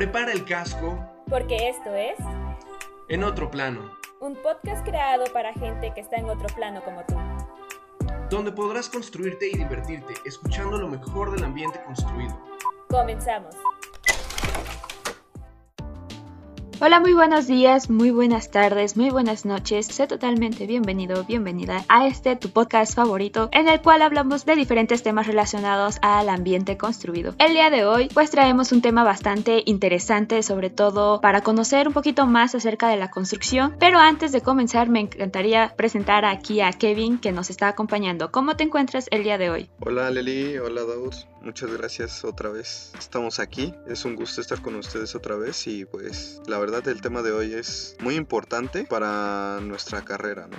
Prepara el casco. Porque esto es En otro plano. Un podcast creado para gente que está en otro plano como tú. Donde podrás construirte y divertirte escuchando lo mejor del ambiente construido. Comenzamos. Hola, muy buenos días, muy buenas tardes, muy buenas noches. Sé totalmente bienvenido, bienvenida a este tu podcast favorito en el cual hablamos de diferentes temas relacionados al ambiente construido. El día de hoy pues traemos un tema bastante interesante, sobre todo para conocer un poquito más acerca de la construcción. Pero antes de comenzar me encantaría presentar aquí a Kevin que nos está acompañando. ¿Cómo te encuentras el día de hoy? Hola Leli, hola Daud. Muchas gracias otra vez. Estamos aquí. Es un gusto estar con ustedes otra vez y pues la verdad el tema de hoy es muy importante para nuestra carrera, ¿no?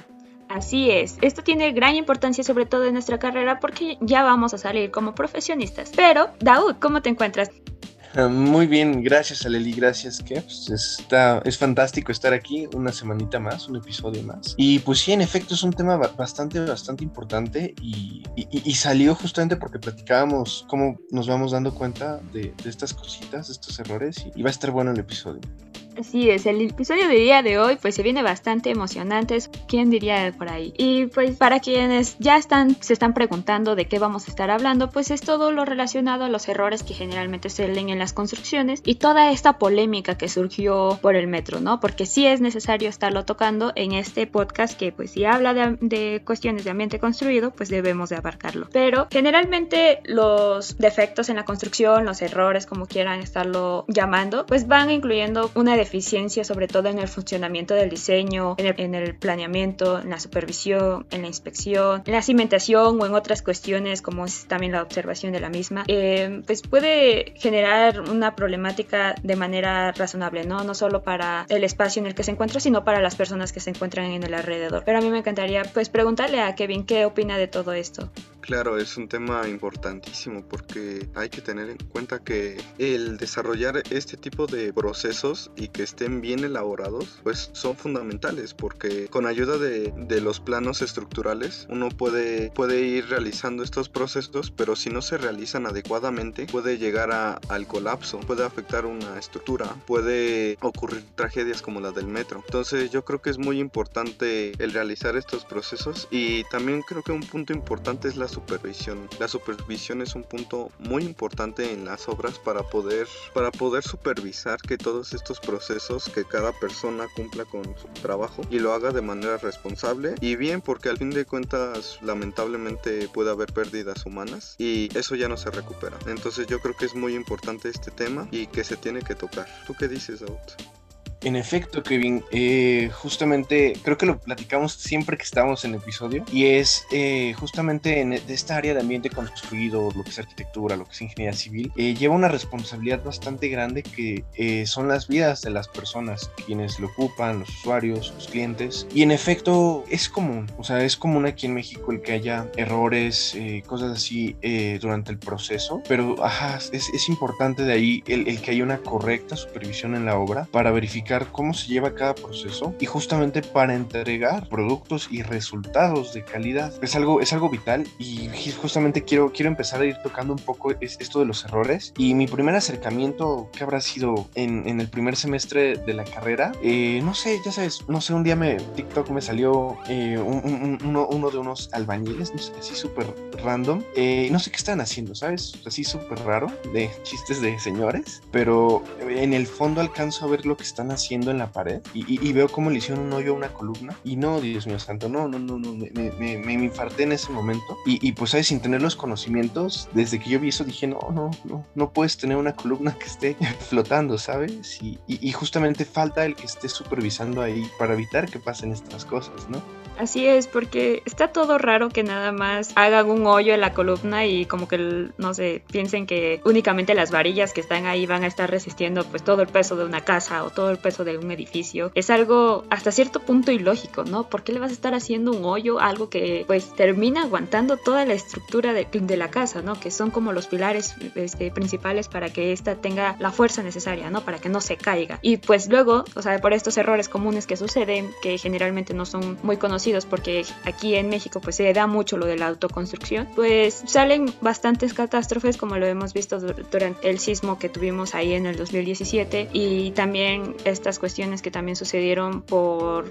Así es, esto tiene gran importancia sobre todo en nuestra carrera porque ya vamos a salir como profesionistas. Pero, Daud, ¿cómo te encuentras? Ah, muy bien, gracias Aleli, gracias pues, está, es fantástico estar aquí una semanita más, un episodio más. Y pues sí, en efecto es un tema bastante, bastante importante y, salió justamente porque platicábamos cómo nos vamos dando cuenta de, estas cositas, de estos errores y va a estar bueno el episodio. Así es, el episodio de día de hoy pues se viene bastante emocionante, ¿quién diría por ahí? Y pues para quienes ya están, se están preguntando de qué vamos a estar hablando, pues es todo lo relacionado a los errores que generalmente se leen en las construcciones y toda esta polémica que surgió por el metro, ¿no? Porque sí es necesario estarlo tocando en este podcast que pues si habla de, de cuestiones de ambiente construido, pues debemos de abarcarlo. Pero generalmente los defectos en la construcción, los errores, como quieran estarlo llamando, pues van incluyendo una deficiencia sobre todo en el funcionamiento del diseño, en el, planeamiento, en la supervisión, en la inspección, en la cimentación o en otras cuestiones como es también la observación de la misma, eh, pues puede generar una problemática de manera razonable, ¿no? No solo para el espacio en el que se encuentra, sino para las personas que se encuentran en el alrededor. Pero a mí me encantaría pues preguntarle a Kevin qué opina de todo esto. Claro, es un tema importantísimo porque hay que tener en cuenta que el desarrollar este tipo de procesos y que estén bien elaborados, pues son fundamentales porque con ayuda de, de, los planos estructurales uno puede, puede ir realizando estos procesos, pero si no se realizan adecuadamente puede llegar a, al colapso, puede afectar una estructura, puede ocurrir tragedias como la del metro. Entonces yo creo que es muy importante el realizar estos procesos y también creo que un punto importante es la supervisión. La supervisión es un punto muy importante en las obras para poder, para poder supervisar que todos estos procesos que cada persona cumpla con su trabajo y lo haga de manera responsable y bien porque al fin de cuentas lamentablemente puede haber pérdidas humanas y eso ya no se recupera. Entonces yo creo que es muy importante este tema y que se tiene que tocar. ¿Tú qué dices? En efecto, Kevin, eh, justamente creo que lo platicamos siempre que estamos en el episodio y es eh, justamente en esta área de ambiente construido, lo que es arquitectura, lo que es ingeniería civil, eh, lleva una responsabilidad bastante grande que son las vidas de las personas, quienes lo ocupan, los usuarios, los clientes. Y en efecto es común, o sea, es común aquí en México el que haya errores, cosas así durante el proceso, pero ajá, es, es importante de ahí el, el que haya una correcta supervisión en la obra para verificar cómo se lleva cada proceso y justamente para entregar productos y resultados de calidad. Es algo, es algo vital y justamente quiero, quiero empezar a ir tocando un poco esto de los errores. Y mi primer acercamiento, que habrá sido en, en el primer semestre de la carrera, eh, no sé, ya sabes, no sé, un día me TikTok me salió eh, uno, uno, de unos albañiles, no sé, así súper random. Eh, no sé qué están haciendo, ¿sabes? Así súper raro, de chistes de señores, pero en el fondo alcanzo a ver lo que están haciendo haciendo en la pared y, veo cómo le hicieron un hoyo a una columna y no, Dios mío santo, no, no, no, no, me, me, me, infarté en ese momento y, y, pues, ¿sabes? Sin tener los conocimientos, desde que yo vi eso dije, no, no, no, no puedes tener una columna que esté flotando, ¿sabes? Y, y justamente falta el que esté supervisando ahí para evitar que pasen estas cosas, ¿no? Así es, porque está todo raro que nada más hagan un hoyo en la columna y como que, no sé, piensen que únicamente las varillas que están ahí van a estar resistiendo pues todo el peso de una casa o todo el peso de un edificio. Es algo hasta cierto punto ilógico, ¿no? ¿Por qué le vas a estar haciendo un hoyo a algo que pues termina aguantando toda la estructura de, de la casa, ¿no? Que son como los pilares este, principales para que ésta tenga la fuerza necesaria, ¿no? Para que no se caiga. Y pues luego, o sea, por estos errores comunes que suceden, que generalmente no son muy conocidos, conocidos porque aquí en México pues se da mucho lo de la autoconstrucción, pues salen bastantes catástrofes como lo hemos visto durante el sismo que tuvimos ahí en el 2017 y también estas cuestiones que también sucedieron por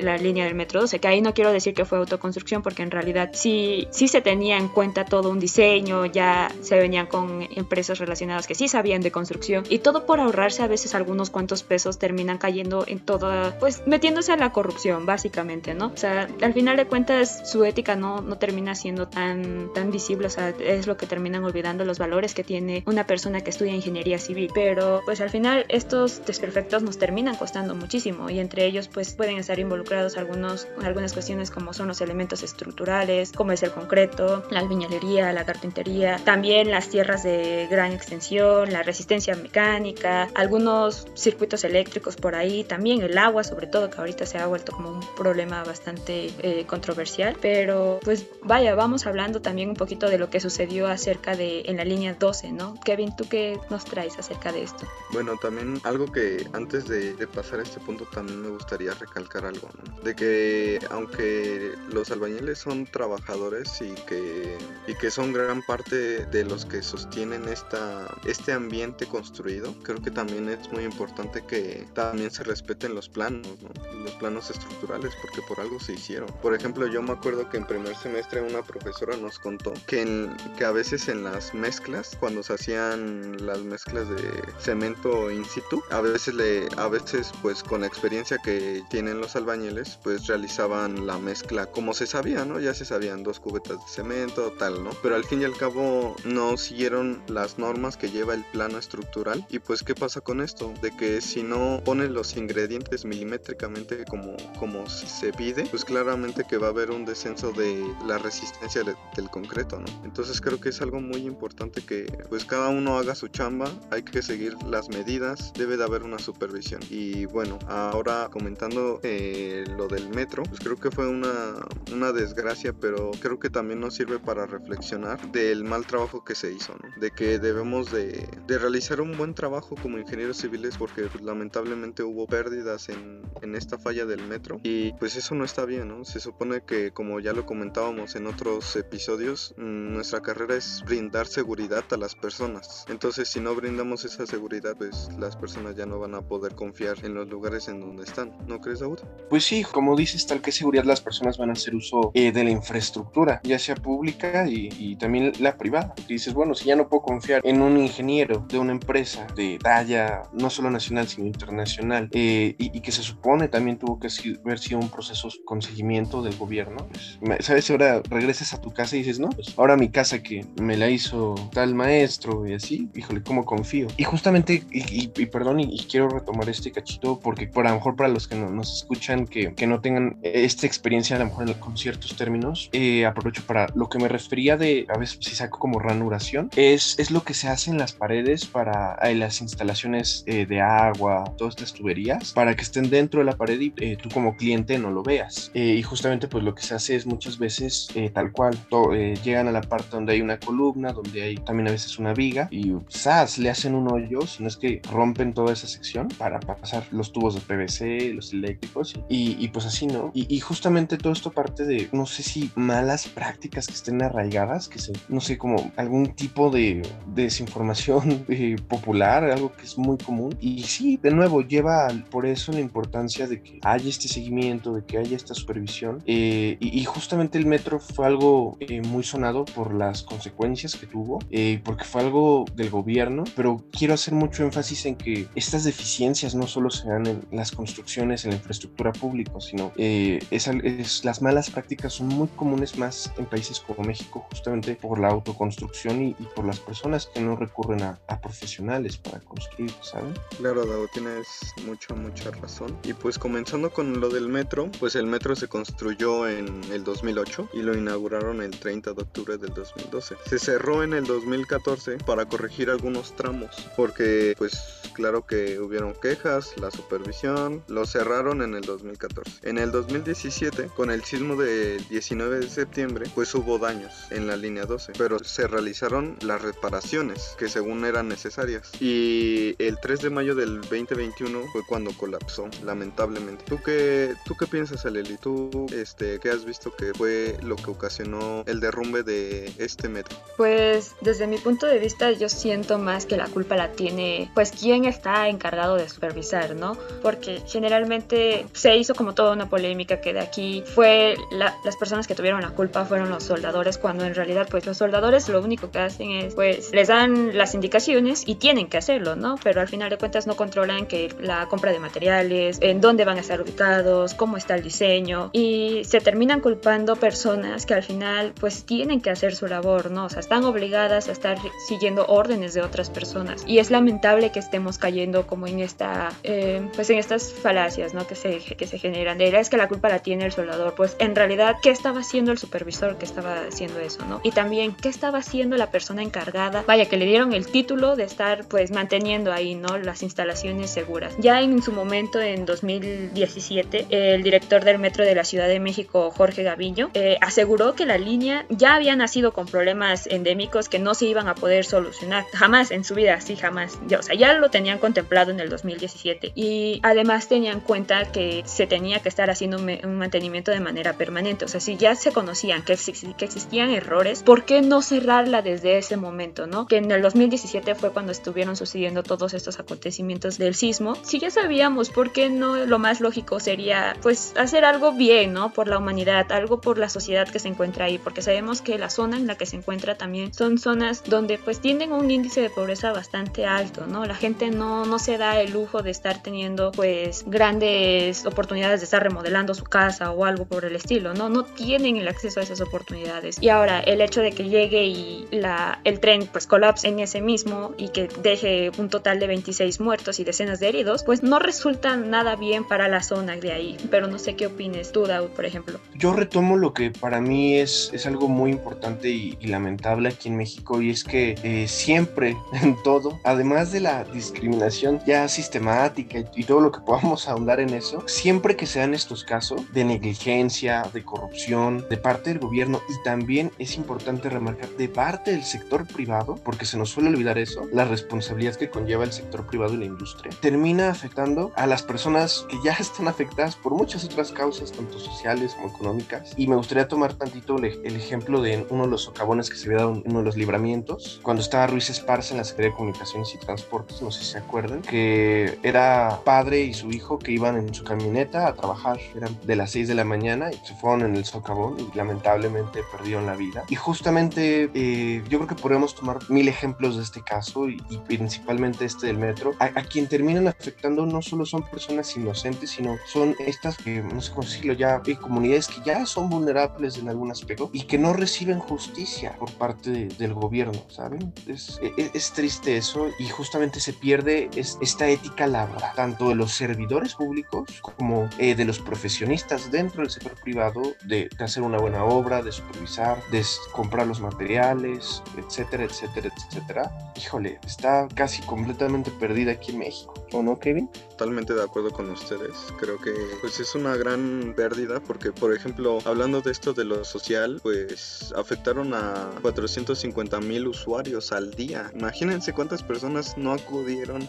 la línea del metro 12, que ahí no quiero decir que fue autoconstrucción porque en realidad sí, sí se tenía en cuenta todo un diseño, ya se venían con empresas relacionadas que sí sabían de construcción y todo por ahorrarse a veces algunos cuantos pesos terminan cayendo en toda, pues metiéndose a la corrupción básicamente, ¿no? O sea, al final de cuentas su ética no, no termina siendo tan, tan visible, o sea, es lo que terminan olvidando los valores que tiene una persona que estudia ingeniería civil, pero pues al final estos desperfectos nos terminan costando muchísimo y entre ellos pues pueden estar involucrados algunos, algunas cuestiones como son los elementos estructurales, como es el concreto, la albañilería, la carpintería, también las tierras de gran extensión, la resistencia mecánica, algunos circuitos eléctricos por ahí, también el agua sobre todo que ahorita se ha vuelto como un problema bastante eh, controversial, pero pues vaya, vamos hablando también un poquito de lo que sucedió acerca de en la línea 12, ¿no? Kevin, ¿tú qué nos traes acerca de esto? Bueno, también algo que antes de, pasar a este punto también me gustaría recalcar algo, ¿no? De que aunque los albañiles son trabajadores y que, y que son gran parte de los que sostienen esta, este ambiente construido, creo que también es muy importante que también se respeten los planos, ¿no? Los planos estructurales, porque por algo se hicieron. Por ejemplo, yo me acuerdo que en primer semestre una profesora nos contó que, en, que a veces en las mezclas, cuando se hacían las mezclas de cemento in situ, a veces le, a veces pues con la experiencia que tienen los albañiles, pues realizaban la mezcla como se sabía, ¿no? Ya se sabían dos cubetas de cemento, tal, ¿no? Pero al fin y al cabo no siguieron las normas que lleva el plano estructural. Y pues, ¿qué pasa con esto? De que si no ponen los ingredientes milimétricamente como, como se pide, pues claramente que va a haber un descenso de la resistencia del concreto, ¿no? Entonces creo que es algo muy importante que pues cada uno haga su chamba, hay que seguir las medidas, debe de haber una supervisión. Y bueno, ahora comentando eh, lo del metro, pues creo que fue una, una desgracia, pero creo que también nos sirve para reflexionar del mal trabajo que se hizo, ¿no? De que debemos de, de realizar un buen trabajo como ingenieros civiles porque pues, lamentablemente hubo pérdidas en, en esta falla del metro y pues eso no está bien, ¿no? Se supone que como ya lo comentábamos en otros episodios, mm, nuestra carrera es brindar seguridad a las personas. Entonces si no brindamos esa seguridad, pues las personas ya no van a poder confiar en los lugares en donde están. ¿No crees, Daud? Pues sí, como dices, tal que seguridad las personas van a hacer uso eh, de la infraestructura, ya sea pública y, también la privada. Dices, bueno, si ya no puedo confiar en un ingeniero de una empresa de talla no solo nacional, sino internacional, eh, y, que se supone también tuvo que haber sido un proceso con seguimiento del gobierno, pues, ¿sabes? Ahora regresas a tu casa y dices, no, pues ahora mi casa que me la hizo tal maestro y así, híjole, ¿cómo confío? Y justamente, y, perdón, y, quiero retomar este cachito porque por a lo mejor para los que no, nos escuchan que, que, no tengan esta experiencia a lo mejor con ciertos términos, eh, aprovecho para lo que me refería de, a veces si saco como ranuración, es, es lo que se hace en las paredes para eh, las instalaciones eh, de agua, todas estas tuberías, para que estén dentro de la pared y tú como cliente no lo veas. Y justamente pues lo que se hace es muchas veces tal cual, llegan a la parte donde hay una columna, donde hay también a veces una viga y ¡zas! le hacen un hoyo, si no es que rompen toda esa sección para pasar los tubos de PVC, los eléctricos y, pues así, ¿no? Y, justamente todo esto parte de, no sé si malas prácticas que estén arraigadas, que se, no sé, como algún tipo de, desinformación eh, popular, algo que es muy común. Y sí, de nuevo, lleva por eso la importancia de que haya este seguimiento, de que haya esta supervisión. Eh, y, justamente el metro fue algo eh, muy sonado por las consecuencias que tuvo, porque fue algo del gobierno, pero quiero hacer mucho énfasis en que estas deficiencias no solo se dan en las construcciones, en la infraestructura pública, sino eh, es, las malas prácticas son muy comunes más en países como México, justamente por la autoconstrucción y, por las personas que no recurren a, profesionales para construir, ¿saben? Claro, Dado, tienes mucha, mucha razón. Y pues comenzando con lo del metro, pues el metro se construyó en el 2008 y lo inauguraron el 30 de octubre del 2012. Se cerró en el 2014 para corregir algunos tramos, porque pues claro que hubieron quejas, la supervisión, lo cerraron en el 2014. En el 2017, con el sismo del 19 de septiembre, pues hubo daños en la línea 12, pero se realizaron las reparaciones que según eran necesarias. Y el 3 de mayo del 2021 fue cuando colapsó, lamentablemente. ¿Tú qué, tú qué piensas, Aleli? ¿Tú este, qué has visto que fue lo que ocasionó el derrumbe de este metro? Pues desde mi punto de vista yo siento más que la culpa la tiene pues quien está encargado de supervisar, ¿no? Porque generalmente se hizo como toda una polémica que de aquí fue las personas que tuvieron la culpa fueron los soldadores cuando en realidad pues los soldadores lo único que hacen es pues les dan las indicaciones y tienen que hacerlo, ¿no? Pero al final de cuentas no controlan que la compra de materiales, en dónde van a estar ubicados, cómo está el diseño y se terminan culpando personas que al final pues tienen que hacer su labor, ¿no? O sea, están obligadas a estar siguiendo órdenes de otras personas y es lamentable que estemos cayendo como en esta eh, pues en estas falacias, ¿no? Que se, que se generan de es que la culpa la tiene el soldador, pues en realidad ¿qué estaba haciendo el supervisor que estaba haciendo eso, ¿no? Y también ¿qué estaba haciendo la persona encargada? Vaya que le dieron el título de estar pues manteniendo ahí, ¿no? Las instalaciones seguras. Ya en su momento en 2017 el director del metro de la Ciudad de México, Jorge Gaviño, eh, aseguró que la línea ya había nacido con problemas endémicos que no se iban a poder solucionar. Jamás en su vida, sí, jamás. Ya, o sea, ya lo tenían contemplado en el 2017. Y además tenían cuenta que se tenía que estar haciendo un, mantenimiento de manera permanente. O sea, si ya se conocían que, que existían errores, ¿por qué no cerrarla desde ese momento, no? Que en el 2017 fue cuando estuvieron sucediendo todos estos acontecimientos del sismo. Si ya sabíamos, ¿por qué no lo más lógico sería, pues, hacer algo bien, ¿no? Por la humanidad, algo por la sociedad que se encuentra ahí, porque sabemos que la zona en la que se encuentra también son zonas donde pues tienen un índice de pobreza bastante alto, ¿no? La gente no, no se da el lujo de estar teniendo pues grandes oportunidades de estar remodelando su casa o algo por el estilo, ¿no? No tienen el acceso a esas oportunidades. Y ahora el hecho de que llegue y la, el tren pues colapse en ese mismo y que deje un total de 26 muertos y decenas de heridos, pues no resulta nada bien para la zona de ahí. Pero no sé qué opines tú, Daud, por ejemplo. Yo retomo lo que para mí es, es algo muy importante y, lamentable aquí en México y es que eh, siempre en todo, además de la discriminación ya sistemática y, y todo lo que podamos ahondar en eso, siempre que sean estos casos de negligencia, de corrupción de parte del gobierno y también es importante remarcar de parte del sector privado, porque se nos suele olvidar eso, la responsabilidad que conlleva el sector privado y la industria, termina afectando a las personas que ya están afectadas por muchas otras causas, tanto sociales como económicas. Y me gustaría tomar tantito el, el ejemplo de uno de los socavones que se había dado en uno de los libramientos, cuando estaba Ruiz Esparza en la Secretaría de Comunicaciones y Transportes, no sé si se acuerdan, que era padre y su hijo que iban en su camioneta a trabajar, eran de las 6 de la mañana y se fueron en el socavón y lamentablemente perdieron la vida. Y justamente eh, yo creo que podríamos tomar mil ejemplos de este caso y, principalmente este del metro, a, quien terminan afectando no solo son personas inocentes, sino son estas que, no sé cómo decirlo ya, hay comunidades que ya son vulnerables en algún aspecto y que no reciben justicia por parte del gobierno, ¿saben? Es, e, e, es, triste eso y justamente se pierde es, esta ética laboral, tanto de los servidores públicos como eh, de los profesionistas dentro del sector privado, de, de, hacer una buena obra, de supervisar, de comprar los materiales, etcétera, etcétera, etcétera. Híjole, está casi completamente perdida aquí en México, ¿o no, Kevin? Totalmente de acuerdo con ustedes. Creo que pues es una gran pérdida porque, por ejemplo, hablando de esto de lo social, pues afectaron a 450 mil usuarios al día. Imagínense cuántas personas no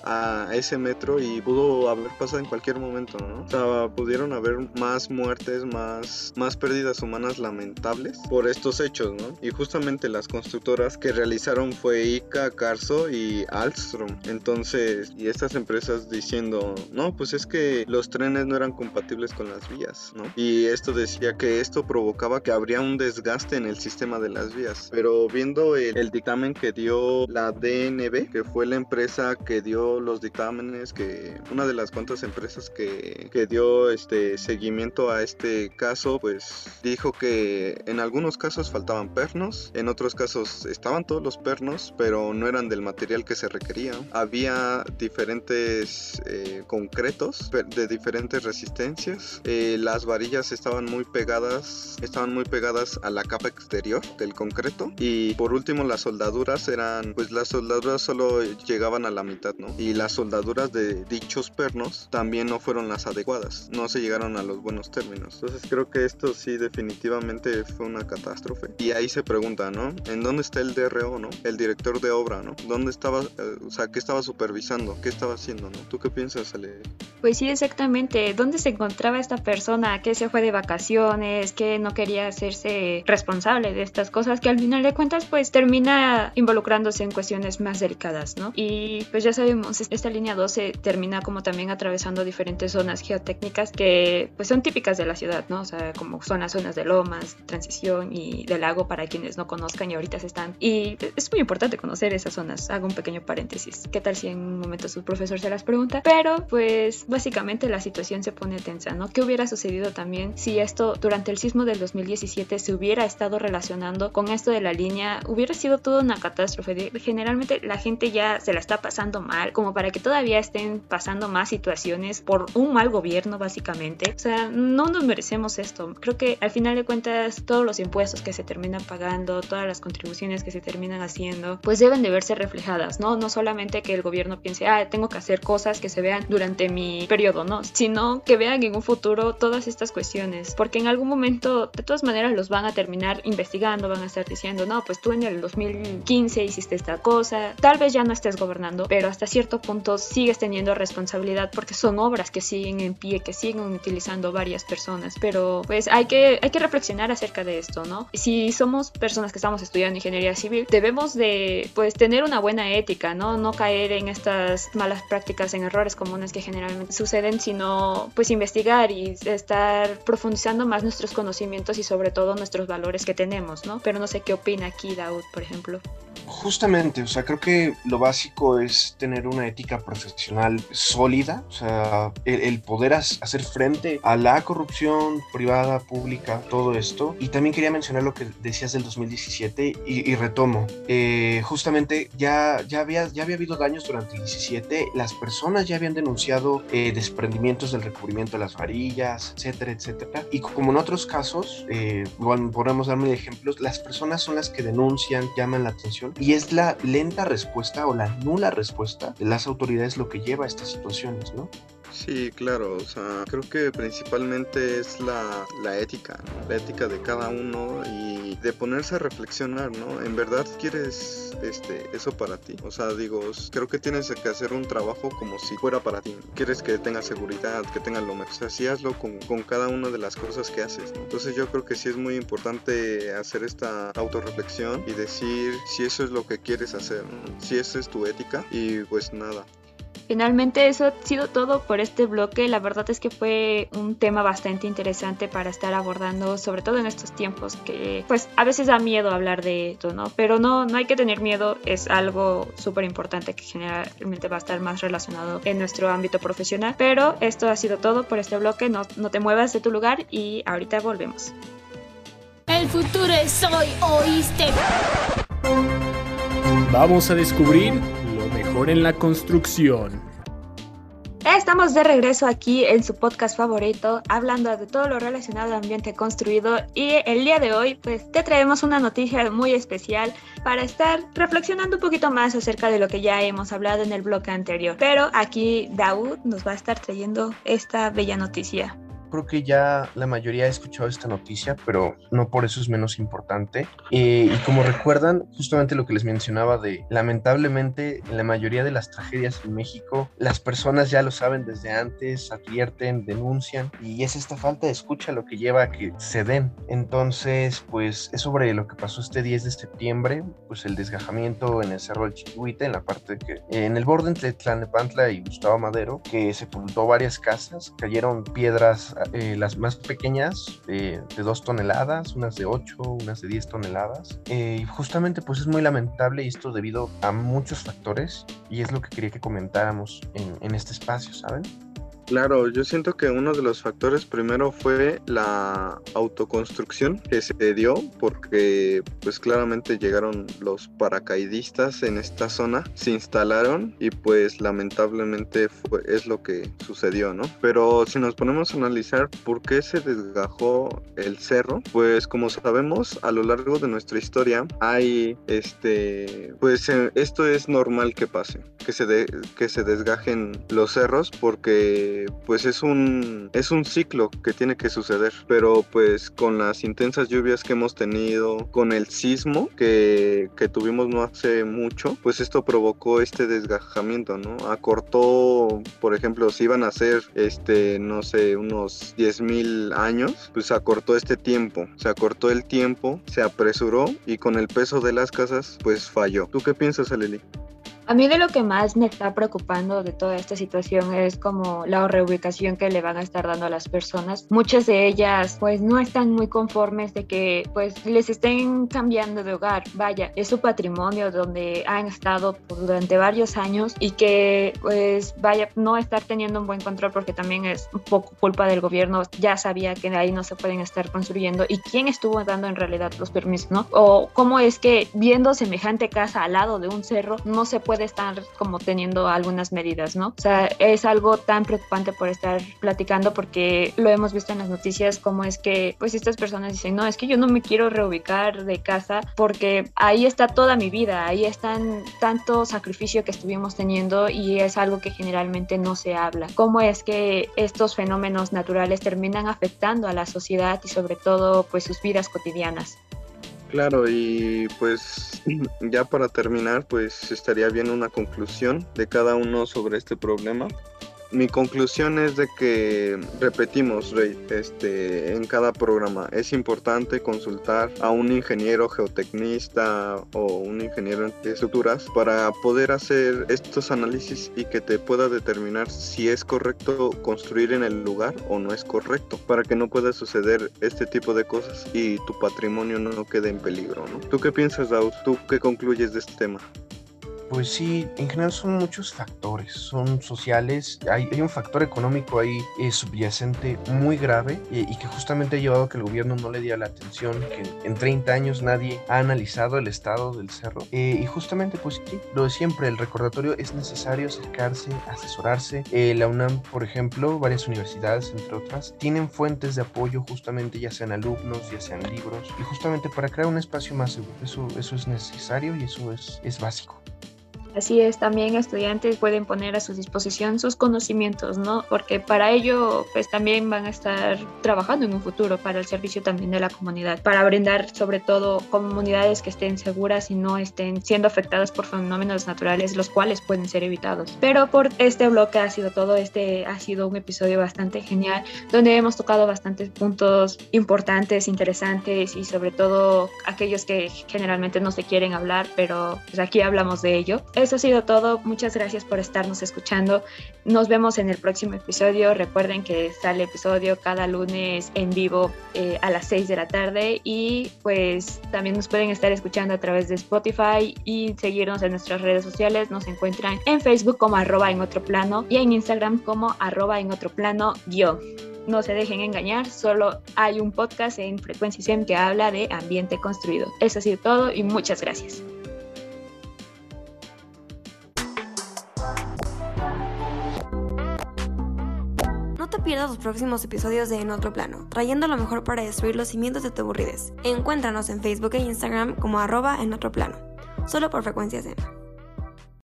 a ese metro y pudo haber pasado en cualquier momento, ¿no? O sea, pudieron haber más muertes, más, más pérdidas humanas lamentables por estos hechos, ¿no? Y justamente las constructoras que realizaron fue ICA, Carso y Alstrom. Entonces, y estas empresas diciendo, no, pues es que los trenes no eran compatibles con las vías, ¿no? Y esto decía que esto provocaba que habría un desgaste en el sistema de las vías. Pero viendo el, dictamen que dio la DNB, que fue la empresa que dio los dictámenes, que una de las cuantas empresas que, que dio este seguimiento a este caso, pues dijo que en algunos casos faltaban pernos, en otros casos estaban todos los pernos, pero no eran del material que se requería. Había diferentes eh, concretos de diferentes resistencias. Eh, las varillas estaban muy pegadas, estaban muy pegadas a la capa exterior del concreto. Y por último las soldaduras eran, pues las soldaduras solo llegaban a la mitad, ¿no? Y las soldaduras de dichos pernos también no fueron las adecuadas, no se llegaron a los buenos términos. Entonces creo que esto sí definitivamente fue una catástrofe. Y ahí se pregunta, ¿no? ¿En dónde está el DRO, ¿no? El director de obra, ¿no? ¿Dónde estaba, eh, o sea, qué estaba supervisando? ¿Qué estaba haciendo, ¿no? ¿Tú qué piensas, Ale? Pues sí, exactamente. ¿Dónde se encontraba esta persona? ¿Qué se fue de vacaciones? ¿Qué no quería hacerse responsable de estas cosas? Que al final de cuentas, pues termina involucrándose en cuestiones más delicadas, ¿no? Y pues ya sabemos, esta línea 12 termina como también atravesando diferentes zonas geotécnicas que pues son típicas de la ciudad, ¿no? O sea, como son las zonas de lomas, transición y del lago para quienes no conozcan y ahorita se están. Y es muy importante conocer esas zonas. Hago un pequeño paréntesis. ¿Qué tal si en un momento su profesor se las pregunta? Pero pues básicamente la situación se pone tensa, ¿no? ¿Qué hubiera sucedido también si esto durante el sismo del 2017 se hubiera estado relacionando con esto de la línea? Hubiera sido toda una catástrofe. Generalmente la gente ya se la está pasando mal, como para que todavía estén pasando más situaciones por un mal gobierno, básicamente. O sea, no nos merecemos esto. Creo que al final de cuentas, todos los impuestos que se terminan pagando, todas las contribuciones que se terminan haciendo, pues deben de verse reflejadas, ¿no? No solamente que el gobierno piense, ah, tengo que hacer cosas que se vean durante mi periodo, ¿no? Sino que vean en un futuro todas estas cuestiones, porque en algún momento, de todas maneras, los van a terminar investigando, van a estar diciendo, no, pues tú en el 2015 hiciste esta cosa, tal vez ya no estés gobernando, pero hasta cierto punto sigues teniendo responsabilidad porque son obras que siguen en pie, que siguen utilizando varias personas, pero pues hay que, hay que reflexionar acerca de esto, ¿no? Si somos personas que estamos estudiando ingeniería civil, debemos de pues tener una buena ética, ¿no? No caer en estas malas prácticas, en errores comunes que generalmente suceden, sino pues investigar y estar profundizando más nuestros conocimientos y sobre todo nuestros valores que tenemos, ¿no? Pero no sé qué opina aquí Daud, por ejemplo. Justamente, o sea, creo que lo básico es tener una ética profesional sólida, o sea, el, poder hacer frente a la corrupción privada, pública, todo esto. Y también quería mencionar lo que decías del 2017 y, retomo. Eh, justamente ya, ya, había, ya había habido daños durante el 17, las personas ya habían denunciado eh, desprendimientos del recubrimiento de las varillas, etcétera, etcétera. Y como en otros casos, eh, igual podemos darme ejemplos, las personas son las que denuncian, llaman la atención y es la lenta respuesta o la nula respuesta de las autoridades lo que lleva a estas situaciones, ¿no? Sí, claro, o sea, creo que principalmente es la, la ética, la ética de cada uno y de ponerse a reflexionar, ¿no? ¿En verdad quieres este, eso para ti? O sea, digo, creo que tienes que hacer un trabajo como si fuera para ti. Quieres que tenga seguridad, que tenga lo mejor. O sea, sí hazlo con, con cada una de las cosas que haces, ¿no? Entonces yo creo que sí es muy importante hacer esta autorreflexión y decir si eso es lo que quieres hacer, ¿no? si esa es tu ética y pues nada, Finalmente eso ha sido todo por este bloque. La verdad es que fue un tema bastante interesante para estar abordando, sobre todo en estos tiempos que pues a veces da miedo hablar de esto, ¿no? Pero no, no hay que tener miedo, es algo súper importante que generalmente va a estar más relacionado en nuestro ámbito profesional. Pero esto ha sido todo por este bloque, no, no te muevas de tu lugar y ahorita volvemos. El futuro es hoy, ¿oíste? Vamos a descubrir en la construcción. Estamos de regreso aquí en su podcast favorito, hablando de todo lo relacionado al ambiente construido y el día de hoy pues te traemos una noticia muy especial para estar reflexionando un poquito más acerca de lo que ya hemos hablado en el bloque anterior. Pero aquí Daud nos va a estar trayendo esta bella noticia creo que ya la mayoría ha escuchado esta noticia, pero no por eso es menos importante. Eh, y como recuerdan, justamente lo que les mencionaba de, lamentablemente, en la mayoría de las tragedias en México, las personas ya lo saben desde antes, advierten, denuncian, y es esta falta de escucha lo que lleva a que se den. Entonces, pues es sobre lo que pasó este 10 de septiembre, pues el desgajamiento en el Cerro del Chihuite, en la parte que, en el borde entre Tlanepantla y Gustavo Madero, que sepultó varias casas, cayeron piedras eh, las más pequeñas de 2 toneladas, unas de 8, unas de 10 toneladas. Eh, y justamente pues es muy lamentable y esto debido a muchos factores y es lo que quería que comentáramos en, en este espacio, ¿saben? Claro, yo siento que uno de los factores primero fue la autoconstrucción que se dio porque pues claramente llegaron los paracaidistas en esta zona, se instalaron y pues lamentablemente fue, es lo que sucedió, ¿no? Pero si nos ponemos a analizar por qué se desgajó el cerro, pues como sabemos a lo largo de nuestra historia hay este pues eh, esto es normal que pase, que se de, que se desgajen los cerros porque pues es un es un ciclo que tiene que suceder pero pues con las intensas lluvias que hemos tenido con el sismo que, que tuvimos no hace mucho pues esto provocó este desgajamiento no acortó por ejemplo si iban a ser este no sé unos 10.000 años pues acortó este tiempo se acortó el tiempo se apresuró y con el peso de las casas pues falló ¿tú qué piensas Aleli? A mí de lo que más me está preocupando de toda esta situación es como la reubicación que le van a estar dando a las personas. Muchas de ellas pues no están muy conformes de que pues les estén cambiando de hogar. Vaya, es su patrimonio donde han estado durante varios años y que pues vaya, no estar teniendo un buen control porque también es un poco culpa del gobierno. Ya sabía que ahí no se pueden estar construyendo y quién estuvo dando en realidad los permisos, ¿no? O cómo es que viendo semejante casa al lado de un cerro no se puede puede estar como teniendo algunas medidas, ¿no? O sea, es algo tan preocupante por estar platicando porque lo hemos visto en las noticias como es que pues estas personas dicen, no, es que yo no me quiero reubicar de casa porque ahí está toda mi vida, ahí están tanto sacrificio que estuvimos teniendo y es algo que generalmente no se habla. ¿Cómo es que estos fenómenos naturales terminan afectando a la sociedad y sobre todo pues sus vidas cotidianas? Claro, y pues ya para terminar, pues estaría bien una conclusión de cada uno sobre este problema mi conclusión es de que repetimos, Rey, este, en cada programa es importante consultar a un ingeniero geotecnista o un ingeniero en estructuras para poder hacer estos análisis y que te pueda determinar si es correcto construir en el lugar o no es correcto, para que no pueda suceder este tipo de cosas y tu patrimonio no quede en peligro. ¿no? ¿Tú qué piensas, Daud? ¿Tú qué concluyes de este tema? Pues sí, en general son muchos factores, son sociales, hay, un factor económico ahí eh, subyacente muy grave eh, y que justamente ha llevado a que el gobierno no le diera la atención, que en 30 años nadie ha analizado el estado del cerro eh, y justamente pues sí, lo de siempre, el recordatorio es necesario acercarse, asesorarse. la UNAM, por ejemplo, varias universidades, entre otras, tienen fuentes de apoyo justamente ya sean alumnos, ya sean libros y justamente para crear un espacio más seguro, eso, eso es necesario y eso es, es básico. Así es, también estudiantes pueden poner a su disposición sus conocimientos, ¿no? Porque para ello, pues también van a estar trabajando en un futuro para el servicio también de la comunidad, para brindar sobre todo comunidades que estén seguras y no estén siendo afectadas por fenómenos naturales, los cuales pueden ser evitados. Pero por este bloque ha sido todo, este ha sido un episodio bastante genial, donde hemos tocado bastantes puntos importantes, interesantes y sobre todo aquellos que generalmente no se quieren hablar, pero pues aquí hablamos de ello eso ha sido todo. Muchas gracias por estarnos escuchando. Nos vemos en el próximo episodio. Recuerden que sale episodio cada lunes en vivo eh, a las 6 de la tarde y pues también nos pueden estar escuchando a través de Spotify y seguirnos en nuestras redes sociales. Nos encuentran en Facebook como arroba en otro plano y en Instagram como arroba en otro plano guion. No se dejen engañar, solo hay un podcast en Frecuencia SEM que habla de ambiente construido. Eso ha sido todo y muchas gracias. Pierdas los próximos episodios de En Otro Plano, trayendo lo mejor para destruir los cimientos de tu aburridez. Encuéntranos en Facebook e Instagram como arroba en otro plano, solo por frecuencias M.